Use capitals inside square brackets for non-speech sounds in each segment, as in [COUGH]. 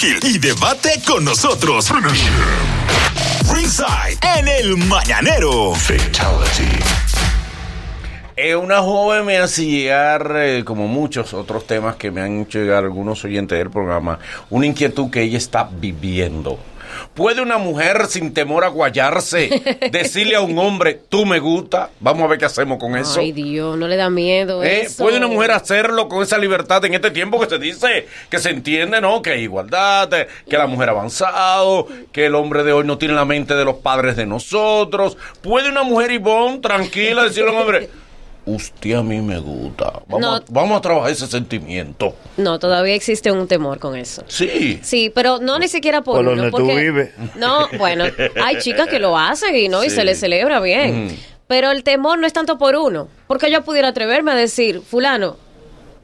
Gil y debate con nosotros. Ringside en el Mañanero. Eh, una joven me hace llegar, eh, como muchos otros temas que me han hecho llegar algunos oyentes del programa, una inquietud que ella está viviendo. ¿Puede una mujer sin temor a guayarse decirle a un [LAUGHS] hombre, tú me gusta? Vamos a ver qué hacemos con eso. Ay, Dios, no le da miedo. ¿Eh? eso. ¿Puede una mujer hacerlo con esa libertad en este tiempo que se dice, que se entiende, ¿no? Que hay igualdad, eh, que la mujer ha avanzado, que el hombre de hoy no tiene la mente de los padres de nosotros. ¿Puede una mujer Ivonne tranquila decirle a un hombre, usted a mí me gusta? Vamos, No. a, vamos a trabajar ese sentimiento. No, todavía existe un temor con eso. Sí. Sí, pero no ni siquiera por, Por uno, donde tú porque- vives. No, bueno, hay chicas que lo hacen y no y se les celebra bien. Pero el temor no es tanto por uno, porque yo pudiera atreverme a decir, fulano,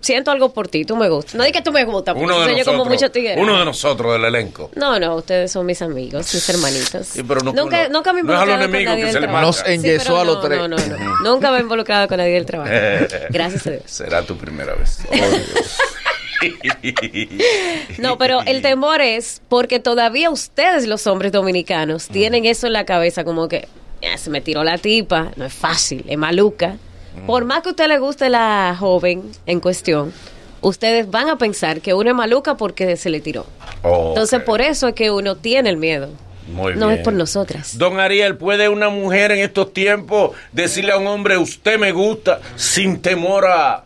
siento algo por ti, tú me gustas. No di que tú me gustas, porque Uno de, soy yo como nosotros, mucho tigre. uno de nosotros del elenco. No, no, ustedes son mis amigos, mis hermanitos. Sí, pero no- nunca, no- nunca me he no es a los involucrado con enemigos nadie que del se le trabajo. Nos enyesó a los no, tres. No, no, no. Nunca me he involucrado con nadie del trabajo. [LAUGHS] Gracias a Dios. Será tu primera vez. [LAUGHS] No, pero el temor es porque todavía ustedes, los hombres dominicanos, tienen eso en la cabeza como que "Ah, se me tiró la tipa, no es fácil, es maluca. Por más que a usted le guste la joven en cuestión, ustedes van a pensar que uno es maluca porque se le tiró. Entonces, por eso es que uno tiene el miedo. Muy no bien. es por nosotras. Don Ariel, ¿puede una mujer en estos tiempos decirle a un hombre, usted me gusta, sin temor a,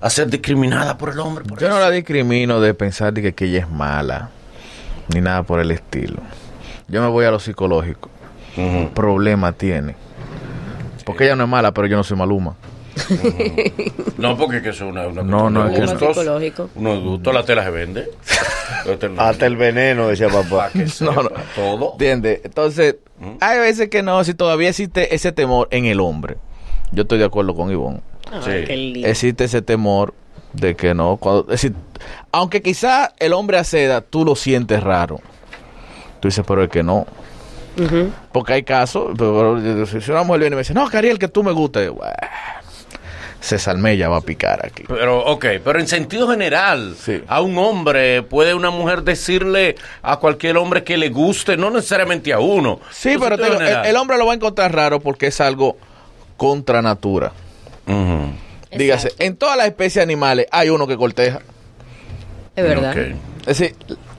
a ser discriminada por el hombre? por Yo no la discrimino de pensar de que, que ella es mala, ni nada por el estilo. Yo me voy a lo psicológico. Ujú. Problema tiene. Porque ella no es mala, pero yo no soy maluma. No, porque que eso es una, una No, no, es que no. gustos. Psicológico. Unos gustos, la tela se vende. [LAUGHS] Hasta el veneno, decía papá. que sepa [LAUGHS] No, no. todo. ¿Entiendes? Entonces, hay veces que no, si todavía existe ese temor en el hombre. Yo estoy de acuerdo con Ivonne. Ay, Sí. Existe ese temor de que no. Cuando, es decir, aunque quizá el hombre acceda, tú lo sientes raro. Tú dices, pero es que no. Porque hay casos, pero, pero, si una mujer viene y me dice, no, Cariel, que tú me gusta. yo, "Buah, César Mella va a picar aquí. Pero, ok, pero en sentido general, Sí. a un hombre, ¿puede una mujer decirle a cualquier hombre que le guste? No necesariamente a uno. Sí, pero te sentido digo, el, hombre lo va a encontrar raro porque es algo contra natura. Dígase, Exacto. en todas las especies animales hay uno que corteja. Es verdad. Ok. Es decir,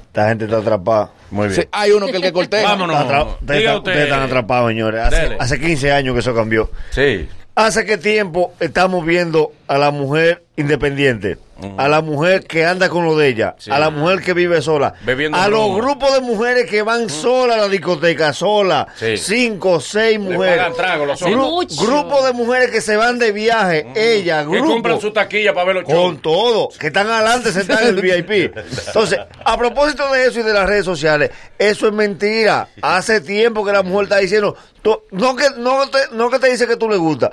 Esta gente está atrapada. Muy bien. sí, hay uno que el que corteja. Vámonos. Está Diga Ustedes están- usted. ustedes están atrapados, señores. Hace, hace 15 años que eso cambió. Sí. ¿Hace qué tiempo estamos viendo a la mujer independiente? A la mujer que anda con lo de ella, Sí. a la mujer que vive sola, Bebiendo a los grupos de mujeres que van solas a la discoteca, sola, Sí. cinco, seis mujeres. Gru- Mucho. grupo de mujeres que se van de viaje, ella, Que compran su taquilla para ver los con shows. todo, que están adelante sentados en el VIP. [LAUGHS] Entonces, a propósito de eso y de las redes sociales, eso es mentira. Hace tiempo que la mujer está diciendo, no que no te, no que te dice que tú le gusta,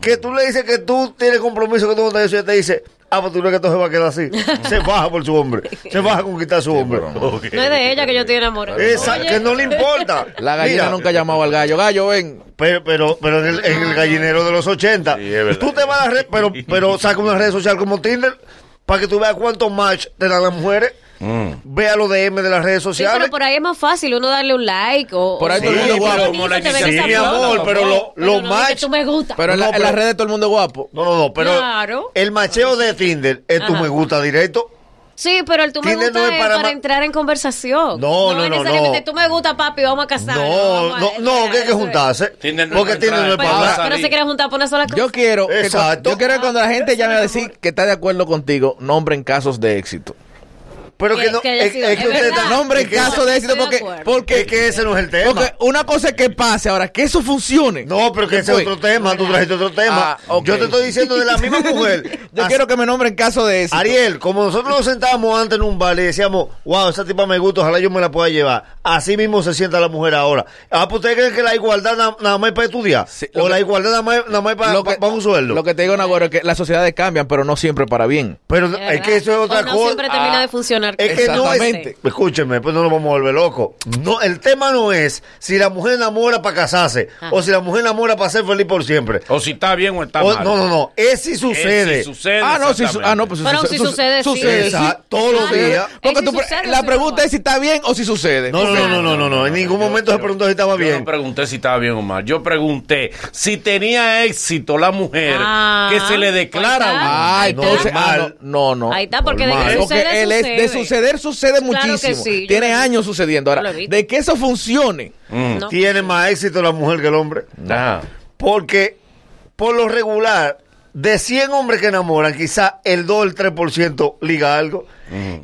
que tú le dices que tú tienes compromiso que tú no te y ella te dice, ah, pues tú crees que esto se va a quedar así. [LAUGHS] Se baja por su hombre, se baja a conquistar a su hombre. No es de ella que yo estoy enamorada. Esa, Oye, que no le importa. [LAUGHS] La gallina Mira, nunca ha llamado al gallo. Gallo, ven. pero, pero, pero en, el, en el gallinero de los 80. Sí, tú te vas a la red, pero, pero saca una red social como Tinder para que tú veas cuántos match te dan las mujeres. Mm. Vea los DM de las redes Sí, sociales. pero por ahí es más fácil uno darle un like o... Por ahí o- todo el mundo o- guapo, como la Sí, mi amor, pero lo- pero no que match- tú me gusta. Pero en, No, la, en pero- las redes todo el mundo es guapo. No, no, no, pero Claro. el macheo de Tinder es tu Ajá. me gusta directo. Sí, pero el tú me Tinder gusta no es es para entrar en conversación. No, no, es no, necesariamente no. tú me gusta, papi, vamos a casar. No, no, no, que hay que juntarse. Tinder no es Porque Tinder no es para. Pero, pero se quiere juntar por una sola cosa. Yo quiero, que, Exacto. yo quiero que cuando la gente llame a decir que está de acuerdo contigo, nombren casos de éxito. Pero Que- que no, que es, sido- es que es que- casos de éxito de porque, porque, Es que ese no es el tema. porque una cosa es que pase ahora, que eso funcione. No, pero que ese es otro tema. Tú trajiste otro tema. Ah. Yo te estoy diciendo de la misma mujer. [LAUGHS] Yo quiero que me nombren casos de éxito. Ariel, como nosotros nos sentábamos antes en un bar y decíamos, wow, esa tipa me gusta, ojalá yo me la pueda llevar. Así mismo se sienta la mujer ahora. Ah, pues ustedes creen que la igualdad na- nada más es para estudiar. Sí, o que- la igualdad nada más, nada más es para, un sueldo. lo que te digo, Nagüero, es que las sociedades cambian, pero no siempre para bien. Pero Es que eso es otra O no cosa. siempre termina de funcionar Es que no es. Exactamente. Escúchenme, pues no nos vamos a volver locos. No, el tema no es si la mujer enamora para casarse Ajá. o si la mujer enamora para ser feliz por siempre. O si está bien o está O- mal. no, no, no. Es si sucede. Es si sucede. Ah, no, si, su- ah, no, pues Pero si sucede, sí. sucede. Exacto, todos los días. Porque tú sucede, la pregunta es si está bien o si sucede. No, no, no, no, no, no, no. En ningún momento se preguntó si estaba Yo bien. no pregunté si estaba bien o mal. Yo pregunté si tenía éxito la mujer Ah, que se le declara. Ah, entonces, ah, no, no, no. Ahí está, porque de que Porque sucede, él es-. Suceder sucede Claro que muchísimo. sí, Tiene años sucediendo. Ahora, de que eso funcione, Mm. No. Tiene más éxito la mujer que el hombre. Ajá. Porque, por lo regular, de 100 hombres que enamoran, quizá el 2 o el 3% liga algo.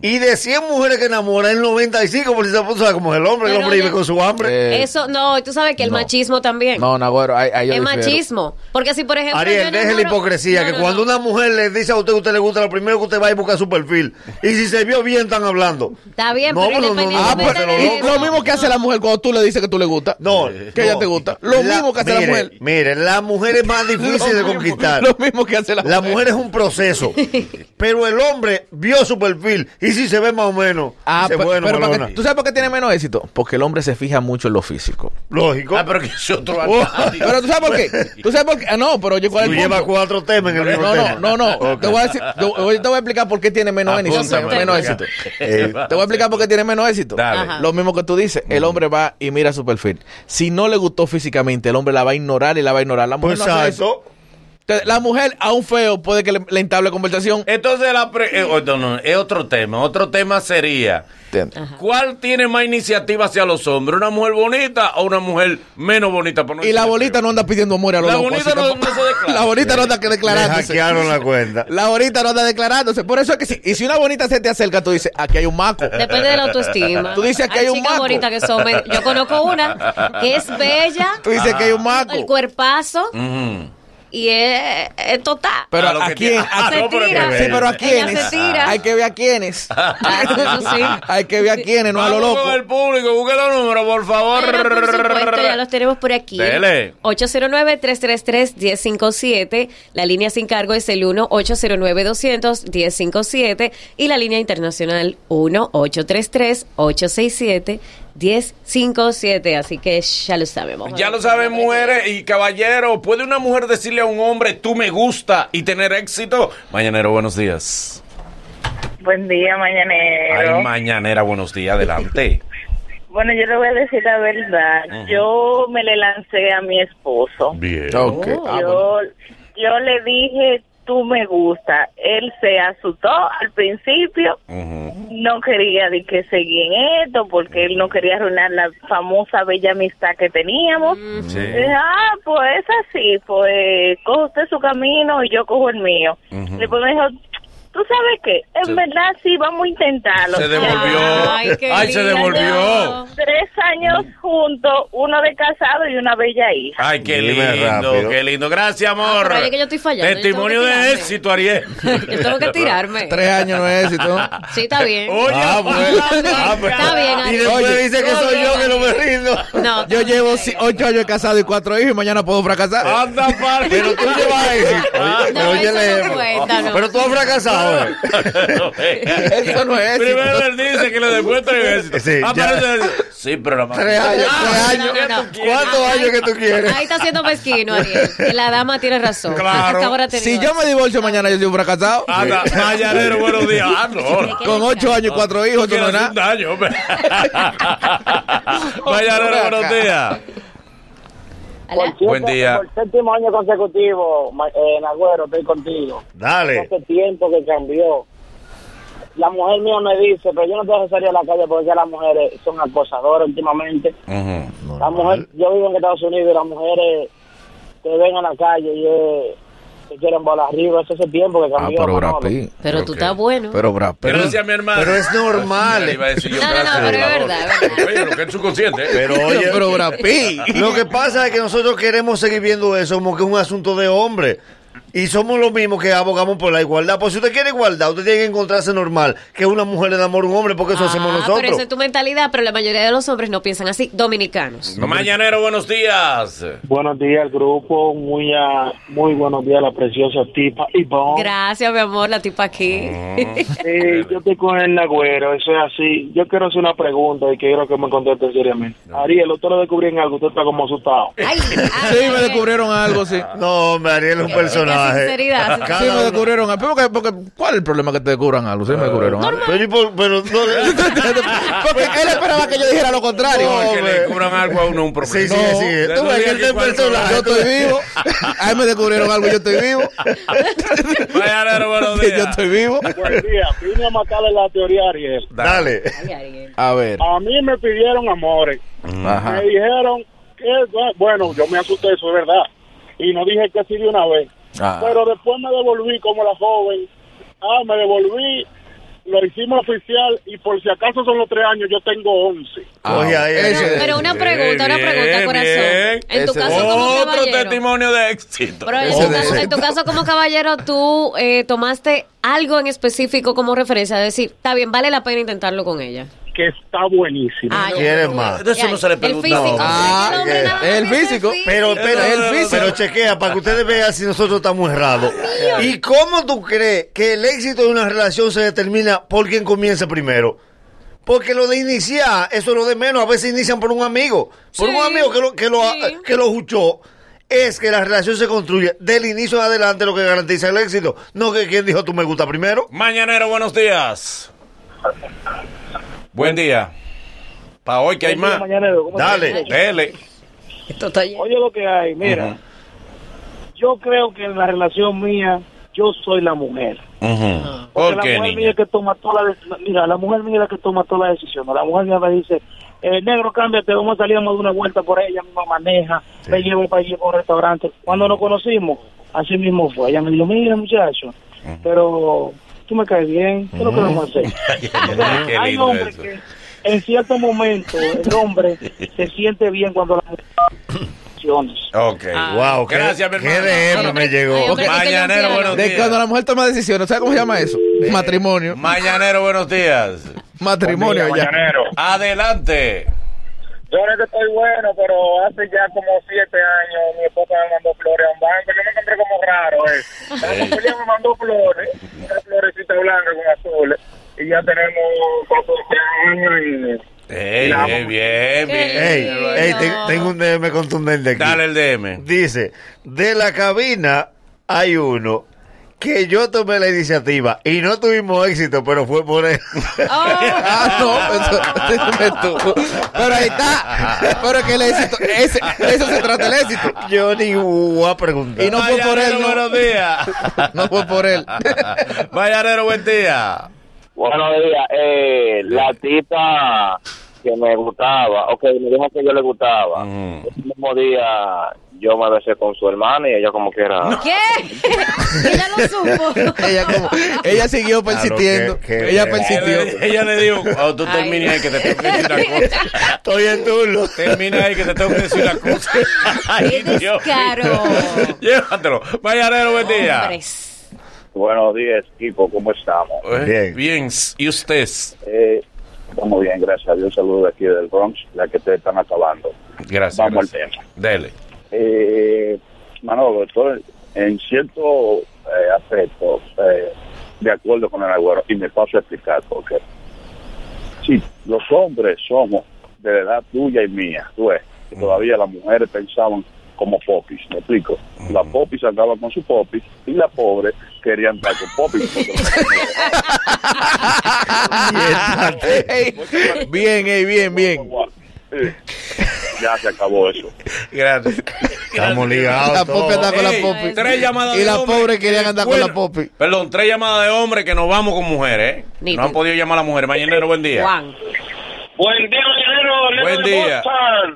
Y de 100 mujeres que enamoran, el 95% sabe como es el hombre, el Pero hombre vive con su hambre. eh, Eso, no, tú sabes que el no. machismo también. no, Nagüero, ahí, ahí yo es difiero. machismo. Porque si, por ejemplo. Ariel, deje la hipocresía, No, que no, cuando no. una mujer le dice a usted que usted le gusta, lo primero que usted va y busca su perfil. Y si se vio bien, están hablando. Está bien, No, pero no, no, Ah, pues, lo mismo que hace la mujer cuando tú le dices que tú le gusta. No, que ella te gusta. Lo La- mismo que hace mire, la mujer. Mire, la mujer es más [LAUGHS] difícil Lo de mismo- conquistar. Lo mismo que hace la, La mujer es un proceso. [LAUGHS] pero el hombre vio su perfil y si se ve más o menos, Ah, dice, bueno, pero para malona. que- ¿tú sabes por qué tiene menos éxito? Porque el hombre se fija mucho en lo físico. Lógico. Ah, pero que es otro Oh. Pero tú sabes por qué. ¿Tú sabes por qué? Ah, no, pero oye, ¿cuál es Tú el llevas punto? cuatro temas en el mismo No, tema. no, no, [LAUGHS] no. Te voy a decir, te, voy- a explicar por qué tiene menos, éxito, menos. Eh, Te voy a explicar por qué tiene menos éxito. Dale. Lo mismo que tú dices, el hombre va y mira su perfil. Si no le gustó físicamente, el hombre la va a ignorar y la va a ignorar. La mujer Pues no hace eso. La mujer a un feo puede que le, le entable conversación. Entonces, la pre- eh, oh, no, no, es otro tema. Otro tema sería. ¿cuál tiene más iniciativa hacia los hombres? ¿Una mujer bonita o una mujer menos bonita? Por no Y la feo? bolita no anda pidiendo amor a los La locos, bonita no- no se declara. [LAUGHS] La bonita no anda que Le declarándose. hackearon la cuenta. [LAUGHS] La bonita no anda declarándose. Por eso es que si, y si una bonita se te acerca, tú dices, aquí hay un maco. Depende de la autoestima. Tú dices que hay un chicas maco. bonitas que son. Yo conozco una que es bella, Tú dices que hay un maco. el cuerpazo Ujú. Y es, es total. Pero a que quién? Ah, A- Se no, tira. Sí, pero a quiénes. Hay que ver a quiénes. Ah, [LAUGHS] sí. Hay que ver a quiénes, no a lo loco. el público, busque los números, por favor. Bueno, por supuesto, ya los tenemos por aquí. Dele. 809-333-1057. La línea sin cargo es el 1-809-200-1057. Y la línea internacional 1-833-867-1057. Así que ya lo sabemos. Ya lo saben, mujeres y caballeros. ¿Puede una mujer decirle a un hombre, tú me gusta y tener éxito? Mañanero, buenos días. Buen día, mañanero. Ay, mañanera, buenos días, adelante. [LAUGHS] bueno, yo le voy a decir la verdad. Yo me le lancé a mi esposo. Bien. Ok. Ah, yo, yo le dije, tú me gusta. Él se asustó al principio. No quería de que seguir en esto porque él no quería arruinar la famosa bella amistad que teníamos. Sí. Y dije, ah, pues es así, pues coge usted su camino y yo cojo el mío. Ujú. Después me dijo, ¿tú sabes qué? En Se- verdad sí, vamos a intentarlo. Se devolvió. Ay, qué Ay, se devolvió. Tres años juntos, uno de casado y una bella hija. Ay, qué Dime lindo, rápido. qué lindo. Gracias, amor. Ah, pero ahí es que yo estoy fallando, Testimonio de tirarme. éxito, Ariel. [LAUGHS] Yo tengo que tirarme. Tres años no es éxito. Sí, está bien. Oye, Ah, bueno. [LAUGHS] Ah, pues. Está bien, Y Ariel. después Oye. dice que soy yo me rindo. No, Yo llevo si- ocho años casado y cuatro hijos y mañana puedo fracasar. Anda, par. Pero tú llevas a decir. Oye, No, pero oye, eso no le- cuenta, no. Pero tú has fracasado. [LAUGHS] Eso no es. Primero él dice que le demuestra éxito. Sí, Ah, ya. pero Sí, pero la Tres años, Ah, tres años. no, no. ¿Cuántos años que tú quieres? Ahí está siendo mezquino, Ariel. La dama tiene razón. Claro. Ahora Si yo me divorcio mañana, yo soy un fracasado. Anda, mañanero, buenos días. Ah, no. Con ocho años y cuatro hijos, eso no hacer un nada. daño, hombre. [LAUGHS] [LAUGHS] Mañanero, buenos días. Buen día. Por séptimo año consecutivo, eh, Nagüero, estoy contigo. Dale. Hace tiempo que cambió. La mujer mía me dice, pero yo no tengo que salir a la calle porque ya las mujeres son acosadoras últimamente. La mujer, yo vivo en Estados Unidos y las mujeres te ven en la calle y eh, te quieren volar arriba. Eso hace tiempo que Ah, cambió. pero Brad Manolo. Pitt. Pero tú Ok. estás bueno. Pero Brad Pitt. Gracias, mi hermano. Pero es normal. Iba a decir yo, No, no, no, pero es verdad, verdad. Oye, lo que es subconsciente. ¿eh? Pero Pero, oye, pero Brad Pitt. lo que pasa es que nosotros queremos seguir viendo eso como que es un asunto de hombre. Y somos los mismos que abogamos por la igualdad. Pues si usted quiere igualdad, usted tiene que encontrarse normal que una mujer le enamore a un hombre, porque eso hacemos Ah, nosotros. Pero esa es tu mentalidad, pero la mayoría de los hombres no piensan así. Dominicanos. Mañanero, buenos días. Buenos días, grupo. Muy, ah, muy buenos días, la preciosa tipa Ivonne. Gracias, mi amor, la tipa aquí. Eh, yo estoy con el Nagüero, eso es así. Yo quiero hacer una pregunta y quiero que me conteste seriamente. Ariel, ¿usted lo descubrió en algo? Usted está como asustado. Ay, Sí, ay, me ay. descubrieron algo, sí. No, hombre, Ariel es un qué personaje. sinceridad. Cada Sí, me uno- descubrieron algo. Porque, porque, ¿Cuál es el problema que te descubran algo? Sí, me descubrieron algo. Pero, y por- pero no- [LAUGHS] Porque él esperaba que yo dijera lo contrario. No, que le cubran algo a uno un problema. Sí, sí, No, sí. Tú no ves que él que es cuál personaje. Yo estoy [LAUGHS] vivo. A él me descubrieron algo, yo estoy vivo. [LAUGHS] Mañanero, buenos días. Yo estoy vivo. Buen día. Vine a matarle la teoría a Ariel. Dale. Ay, Ariel. A ver. A mí me pidieron amores. Ajá. Me dijeron que, bueno, yo me asusté, eso es verdad. Y no dije que sí de una vez. Ah. Pero después me devolví como la joven. Ah, me devolví, lo hicimos oficial y por si acaso son los tres años, yo tengo once. Ahí, ese- Pero, pero una pregunta, una Bien, pregunta, corazón. bien. En tu Ese caso, de- como Otro caballero. testimonio de éxito. Pero en tu, caso, en tu caso como caballero, tú eh, tomaste algo en específico como referencia, de decir, está bien, vale la pena intentarlo con ella. Que está buenísimo. Ah, ya. ¿Quieres más? De eso no se le El pregunta. físico. Ah, el más El físico. Pero, espera, El físico. pero chequea para que ustedes vean si nosotros estamos errados. ¿Y cómo tú crees que el éxito de una relación se determina por quien comienza primero? Porque lo de iniciar, eso es lo de menos. A veces inician por un amigo. Por Sí, un amigo que lo, que lo, sí. que lo juchó. Es que la relación se construye del inicio en adelante lo que garantiza el éxito. No que quien dijo tú me gusta primero. Mañanero, buenos días. Buen día. Para hoy que hay más. Mañanero, ¿cómo Dale. Dele. Esto está lleno. Oye lo que hay, mira. Yo creo que en la relación mía, yo soy la mujer. Ujú. Porque ¿Por la qué, mujer mía niña? que toma toda la mira, la mujer mía es la que toma toda la decisión. La mujer mía me dice, eh, negro, cámbiate, vamos a salir a dar una vuelta por ella, misma maneja, me llevo para allí por un restaurante. Cuando nos conocimos, así mismo fue. Ella me dijo, mira muchacho, pero tú me caes bien, ¿qué es lo que vamos a hacer? [LAUGHS] O sea, Qué hay lindo hombres eso. que en cierto momento el hombre se siente bien cuando la mujer decisiones. Ok. Ah. Wow, qué, Gracias, mi qué. DM me llegó. Mañanero, buenos De días. cuando la mujer toma decisiones, ¿sabes cómo se llama eso? Matrimonio. Mañanero, buenos días. Matrimonio ya. Adelante. Yo es que estoy bueno, pero hace ya como siete años mi esposa me mandó flores a un banco. Yo me encontré como raro, ¿eh? Pero ella me mandó flores, una florecita blanca con azules. Tenemos 14 años y... Ey, ey, bien, bien. Ey, ey, te- tengo un DM contundente aquí. Dale el DM. Dice, de la cabina hay uno que yo tomé la iniciativa y no tuvimos éxito, pero fue por él. [LAUGHS] Ah, no, eso, tú. Pero ahí está. Pero que el éxito, ese, eso se trata el éxito. yo ni voy a preguntar. Y no fue por él, Mañanero, buenos no. días. [LAUGHS] No fue por él. [LAUGHS] Mañanero, buen día. Buenos días. Eh, la tipa que me gustaba, ok, me dijo que yo le gustaba. El mismo día yo me besé con su hermana y ella como que era... ¿Qué? [LAUGHS] Ella lo supo. [LAUGHS] Ella como, ella siguió persistiendo. qué- qué ella persistió. Ella, ella le dijo, cuando tú termines ahí que te tengo que decir una [LAUGHS] cosa. Estoy en turno. Termina ahí que te tengo que decir una cosa. Ay, Dios. Llévatelo. Mañanero, buen día. Hombres. Buenos días, equipo, ¿cómo estamos? Eh, Bien. Bien. ¿Y usted? Eh, estamos bien, gracias a Dios. Saludos de aquí del Bronx, la que te están acabando. Gracias. Vamos gracias. al tema. Dele. Eh, Manolo, estoy en cierto eh, aspecto eh, de acuerdo con el agüero y me paso a explicar por qué. Si los hombres somos de la edad tuya y mía, tú ves, que todavía las mujeres pensaban como popis, ¿me explico? Las popis andaban con su popis y las pobres querían estar con popis. [LAUGHS] Bien, ey, bien, bien. Ya se acabó eso. Gracias. Estamos ligados. La popi anda con la popi. Tres llamadas Y de hombres pobres querían andar con la Bueno, popi. Perdón, tres llamadas de hombres que nos vamos con mujeres, ¿eh? No han podido llamar a las mujeres. Mañanero, buen día. Juan. Buen día, Mañanero. Buen día.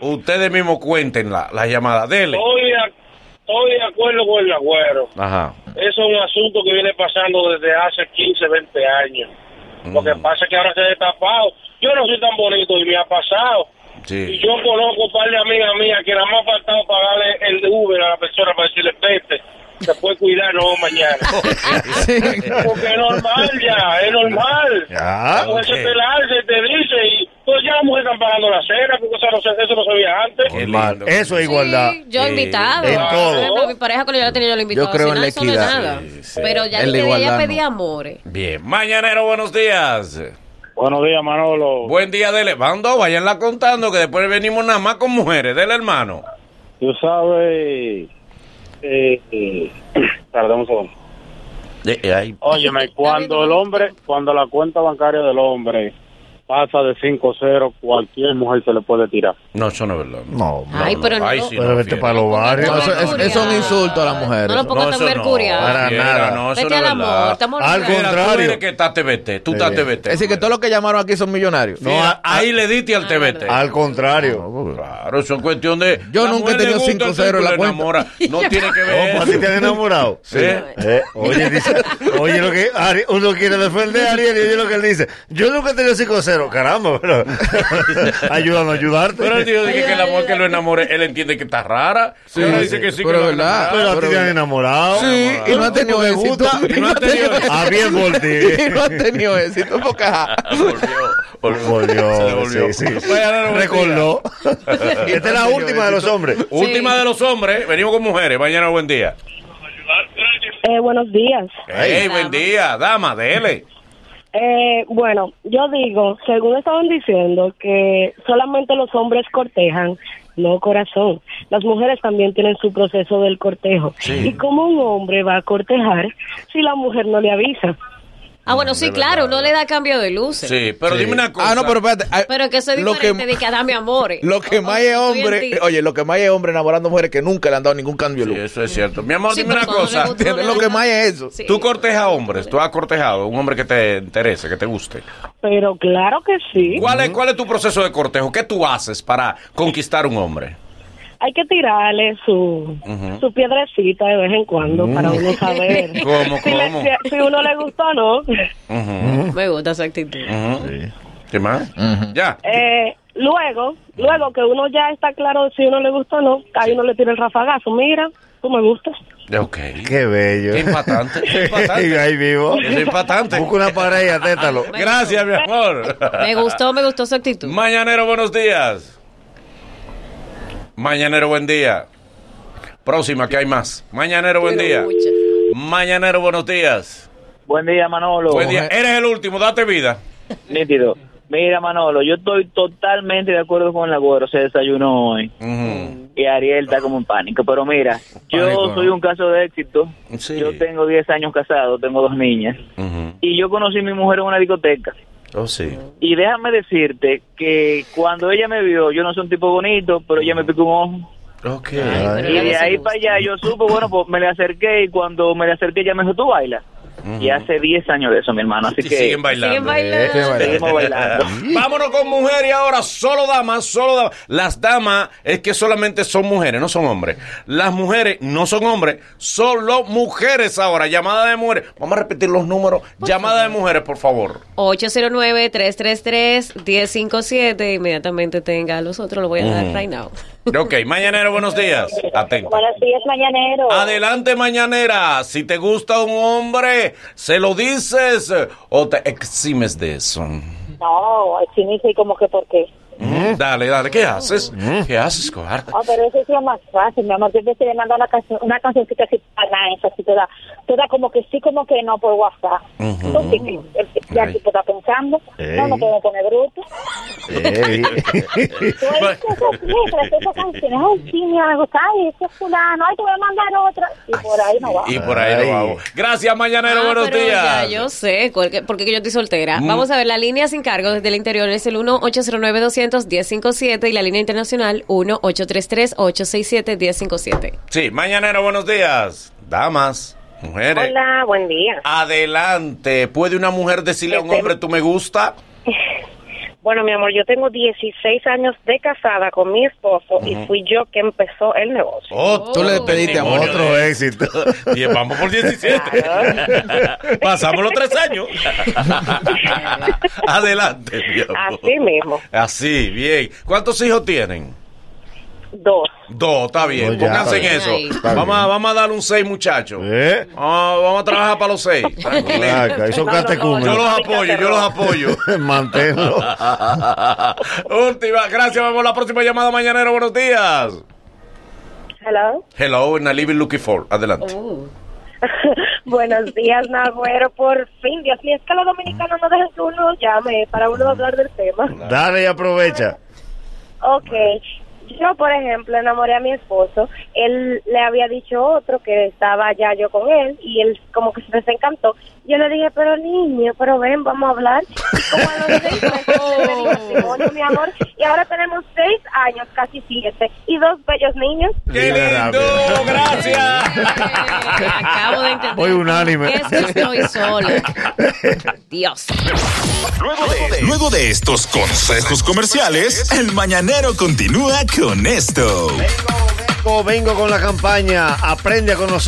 Ustedes mismos cuenten la, la llamada. Dele. Estoy de, estoy de acuerdo con el agüero. Ajá. Eso es un asunto que viene pasando desde hace 15, 20 años. Lo que pasa es que ahora se ha destapado. Yo no soy tan bonito y me ha pasado. Y Sí. yo conozco un par de amigas mías que nada más faltado pagarle el Uber a la persona para decirle vete. Se puede cuidar, no mañana. [LAUGHS] Porque es normal ya, es normal. Ya. La mujer se te larga te dice, y pues ya la mujer están pagando la cena, porque eso no, se- eso no se veía antes. Eso es igualdad. Sí, yo he Sí. invitado. En todo. ejemplo, mi pareja cuando yo la tenía, yo la invitaba Yo creo en la eso no es equidad. nada. Sí, sí. Pero ya la que ella igualdad, pedía no. amores. Bien. Mañanero, buenos días. Buenos días, Manolo. Buen día, dele. Bando, vayanla contando que después venimos nada más con mujeres. Dele, hermano. Tú sabes... Eh, eh, [CLEARS THROAT] perdón un segundo. Óyeme, cuando el hombre, cuando la cuenta bancaria del hombre pasa de 5-0, cualquier mujer se le puede tirar. No, eso no es verdad. No, Ay, pero no. Ay, sí, Pero no, vete para los barrios. No, eso, es, eso es un insulto a las mujeres. No lo pongas tan no. mercurial. Para nada. No, eso Vete no es al amor, verdad. estamos Al hablando. Mira, tú contrario. eres que estás TBT. Tú estás TBT. Es decir, que todos los que llamaron aquí son millonarios. No, ahí le diste al TBT. Al contrario. Claro, eso es cuestión de. Yo nunca he tenido gusta el 5-0 en la cuenta. enamora. No [LAUGHS] tiene que ver. ¿para ti te han enamorado? [LAUGHS] Sí. Eh, oye, dice, oye, lo que Ari- uno quiere defender a Ariel y oye lo que él dice. Yo nunca he tenido 5-0, caramba, pero [LAUGHS] ayúdame a ayudarte. Pero el tío dice que la mujer que lo enamore, él entiende que está rara. Sí, ahora dice que sí, pero que verdad. Pero a ti pero- te han enamorado. Sí, y no han tenido ¿Te éxito. gusta? Y no han [LAUGHS] tenido Ah, bien por ti. [LAUGHS] Y no han tenido éxito porque ajá. Volvió. Volvió, Se devolvió. sí, sí. Recordó. Esta es la última de los hombres. Última de los hombres. Venimos con mujeres. Mañana, buen día. Eh, buenos días. Hey, buen día. Dama, dele. Eh, bueno, yo digo, según estaban diciendo, que solamente los hombres cortejan, no corazón. Las mujeres también tienen su proceso del cortejo. ¿Y cómo un hombre va a cortejar si la mujer no le avisa? Ah, bueno, sí, claro, no le da cambio de luces. Sí, pero dime una cosa. Ah, no, pero espérate. ah, Pero que eso es lo diferente que, de que a dame amores. [LAUGHS] lo que más es hombre, oye, lo que más es hombre enamorando mujeres que nunca le han dado ningún cambio de Sí, luz. eso es cierto. Mi amor, Sí, dime una le cosa. ¿Entiendes? Lo que más es eso. Sí. Tú cortejas hombres, tú has cortejado un hombre que te interese, que te guste. Pero claro que sí. ¿Cuál es, ¿Cuál es tu proceso de cortejo? ¿Qué tú haces para conquistar un hombre? Hay que tirarle su, su piedrecita de vez en cuando para uno saber [LAUGHS] ¿Cómo, si, le- cómo? si- si uno le gusta o no. Ujú, Me gusta esa actitud. ujú. ¿Qué más? Ya. Eh, luego, luego que uno ya está claro si uno le gusta o no, ahí uno le tira el rafagazo. Mira, tú me gustas. Ok. Qué bello. Qué impactante. Qué impactante. [LAUGHS] Ahí vivo. Es impactante. Busca una pareja, tétalo. Gracias, mi amor. Me gustó, me gustó su actitud. Mañanero, buenos días. Mañanero, buen día. Próxima, que hay más. Mañanero, buen día. Muchas. Mañanero, buenos días. Buen día, Manolo. Buen día. Eres el último, date vida. [LAUGHS] Nítido. Mira, Manolo, yo estoy totalmente de acuerdo con el agüero. Se desayunó hoy. Y Ariel está como en pánico. Pero mira, [LAUGHS] yo Pánico, ¿no? soy un caso de éxito. Sí. Yo tengo 10 años casado, tengo dos niñas. Y yo conocí a mi mujer en una discoteca. Oh, sí. Y déjame decirte que cuando ella me vio, yo no soy un tipo bonito, pero ella me picó un ojo. Ok. Ay, Y de ahí para allá yo supe, bueno, pues me le acerqué y cuando me le acerqué ella me dijo, tú bailas. Y hace 10 años de eso, mi hermano. Así Y que siguen bailando. Siguen bailando. seguimos bailando. [LAUGHS] [LAUGHS] Vámonos con mujeres ahora, solo damas, solo damas. Las damas es que solamente son mujeres, no son hombres. Las mujeres no son hombres, solo mujeres ahora. Llamada de mujeres. Vamos a repetir los números. Llamada de mujeres, por favor. 809-333-1057. Inmediatamente tenga los otros, lo voy a dar Mm. right now. Ok, mañanero, buenos días. Atento. Buenos días, mañanero. Adelante, mañanera. Si te gusta un hombre, ¿se lo dices o te eximes de eso? No, dice como que por qué. Mm, Dale, dale. ¿Qué haces? ¿Qué haces, cobarde? Ah, pero eso es lo más fácil, mi amor. Siempre se le manda una canción, una cancioncita así para nice, así te da, te da como que sí, como que no por WhatsApp. Ujú. Entonces, sí, el- ya el tipo está pensando, Ey. no nos podemos poner esas canciones, ay, sí, me gusta, ay, ese es fulano, ay, te voy a mandar otra. Y por ahí no va. Y por ahí Ay. lo hago. Gracias, mañanero. Ah, buenos pero días. Ya, yo sé, porque, porque yo estoy soltera. Mm. Vamos a ver, la línea sin cargo desde el interior es el 1-809-200-1057 y la línea internacional 1-833-867-1057. Sí, mañanero, buenos días. Damas, mujeres. Hola, buen día. Adelante. ¿Puede una mujer decirle a un hombre, tú me gusta? Bueno, mi amor, yo tengo 16 años de casada con mi esposo y fui yo que empezó el negocio. Oh, Tú le pediste amor. testimonio Otro de- éxito. [LAUGHS] Y vamos por 17. Pasamos los tres años. [LAUGHS] Adelante, mi amor. Así mismo. Así, bien. ¿Cuántos hijos tienen? Dos. Dos, está bien. No, ya, Pónganse en está eso. bien. Vamos a, vamos a darle un 6, muchachos. ¿Eh? Vamos a trabajar para los 6. Acá, esos No, no, no, catecúmenos. Yo los apoyo, yo los apoyo. [LAUGHS] Manténlo. [LAUGHS] Última, gracias. Vemos la próxima llamada mañanero. Buenos días. Hello. Hello, in a living looking for. Adelante. Uh, [LAUGHS] Buenos días, Nagüero. Por fin, Dios mío, es que los dominicanos no dejan que uno llame para uno hablar del tema. Dale y aprovecha. Ok. Yo, por ejemplo, enamoré a mi esposo. Él le había dicho otro que estaba ya yo con él y él como que se desencantó. Yo le dije, pero niño, pero ven, vamos a hablar. Y como a los seis meses [LAUGHS] matrimonio, mi amor. Y ahora tenemos seis años, casi siete, y dos bellos niños. ¡Qué lindo! ¡Gracias! acabo de entender. Voy unánime. Es que estoy sola. Dios. Luego de, luego de estos consejos comerciales, el mañanero continúa con esto. Vengo, vengo con la campaña. Aprende a conocer.